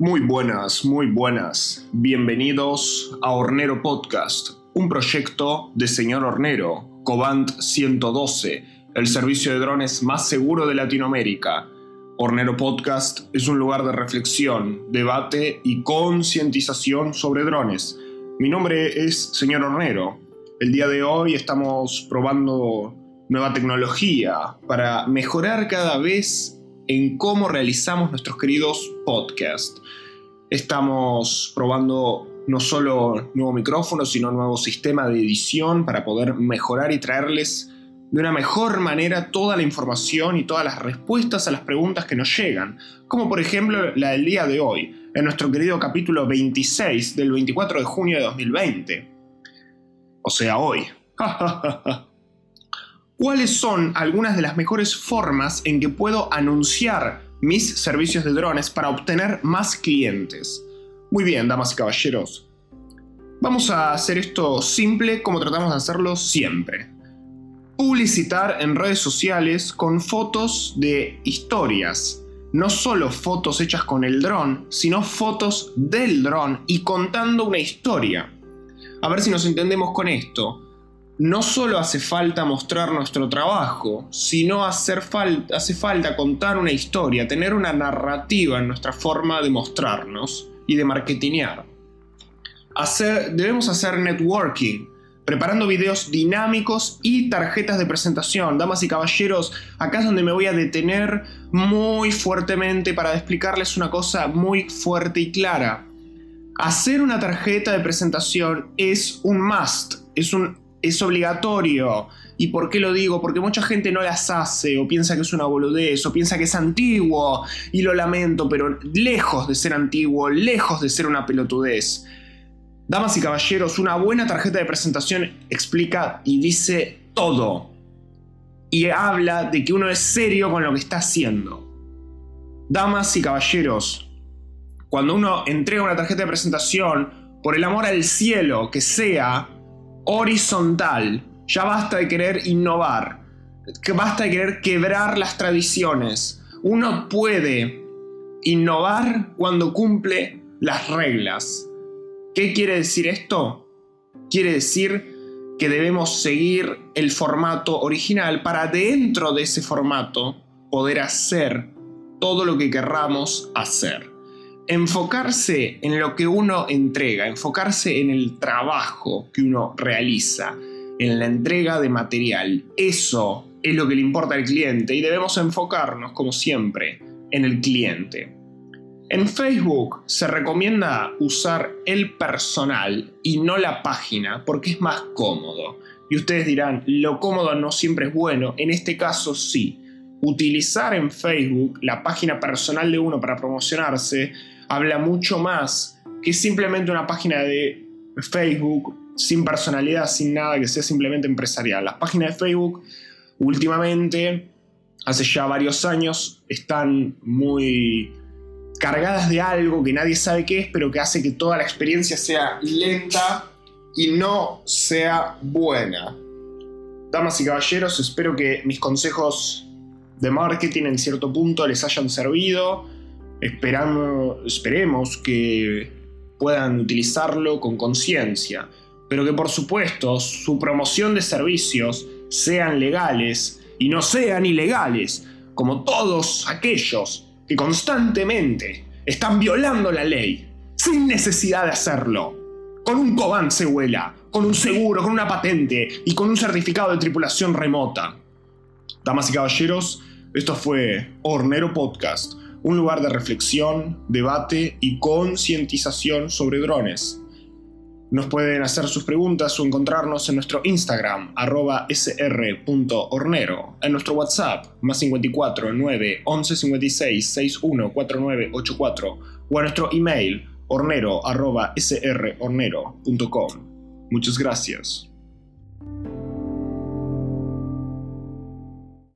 Muy buenas, muy buenas. Bienvenidos a Hornero Podcast, un proyecto de señor Hornero, Cobant 112, el servicio de drones más seguro de Latinoamérica. Hornero Podcast es un lugar de reflexión, debate y concientización sobre drones. Mi nombre es señor Hornero. El día de hoy estamos probando nueva tecnología para mejorar cada vez en cómo realizamos nuestros queridos podcasts. Estamos probando no solo nuevo micrófono, sino nuevo sistema de edición para poder mejorar y traerles de una mejor manera toda la información y todas las respuestas a las preguntas que nos llegan, como por ejemplo la del día de hoy, en nuestro querido capítulo 26 del 24 de junio de 2020. O sea, hoy. ¿Cuáles son algunas de las mejores formas en que puedo anunciar mis servicios de drones para obtener más clientes? Muy bien, damas y caballeros. Vamos a hacer esto simple como tratamos de hacerlo siempre. Publicitar en redes sociales con fotos de historias. No solo fotos hechas con el dron, sino fotos del dron y contando una historia. A ver si nos entendemos con esto no solo hace falta mostrar nuestro trabajo, sino hacer hace falta contar una historia, tener una narrativa en nuestra forma de mostrarnos y de marketinear. debemos hacer networking, preparando videos dinámicos y tarjetas de presentación. Damas y caballeros, acá es donde me voy a detener muy fuertemente para explicarles una cosa muy fuerte y clara. Hacer una tarjeta de presentación es un must, es un es obligatorio. ¿Y por qué lo digo? Porque mucha gente no las hace o piensa que es una boludez o piensa que es antiguo y lo lamento, pero lejos de ser antiguo, lejos de ser una pelotudez. Damas y caballeros, una buena tarjeta de presentación explica y dice todo. Y habla de que uno es serio con lo que está haciendo. Damas y caballeros, cuando uno entrega una tarjeta de presentación, por el amor al cielo, que sea horizontal. Ya basta de querer innovar. Que basta de querer quebrar las tradiciones. Uno puede innovar cuando cumple las reglas. ¿Qué quiere decir esto? Quiere decir que debemos seguir el formato original para dentro de ese formato poder hacer todo lo que querramos hacer enfocarse en lo que uno entrega, enfocarse en el trabajo que uno realiza, en la entrega de material. Eso es lo que le importa al cliente y debemos enfocarnos, como siempre, en el cliente. En Facebook se recomienda usar el personal y no la página porque es más cómodo. Y ustedes dirán, lo cómodo no siempre es bueno, en este caso sí. Utilizar en Facebook la página personal de uno para promocionarse habla mucho más que simplemente una página de Facebook sin personalidad, sin nada, que sea simplemente empresarial. Las páginas de Facebook últimamente, hace ya varios años, están muy cargadas de algo que nadie sabe qué es, pero que hace que toda la experiencia sea lenta y no sea buena. Damas y caballeros, espero que mis consejos de marketing en cierto punto les hayan servido Esperamos, esperemos que puedan utilizarlo con conciencia, pero que por supuesto su promoción de servicios sean legales y no sean ilegales, como todos aquellos que constantemente están violando la ley, sin necesidad de hacerlo, con un Cobán se vuela, con un seguro, con una patente y con un certificado de tripulación remota. Damas y caballeros, esto fue Hornero Podcast un lugar de reflexión, debate y concientización sobre drones. Nos pueden hacer sus preguntas o encontrarnos en nuestro Instagram, arroba sr.hornero, en nuestro WhatsApp, más 54 9 11 56 61 49 84, o a nuestro email, hornero arroba srhornero.com. Muchas gracias.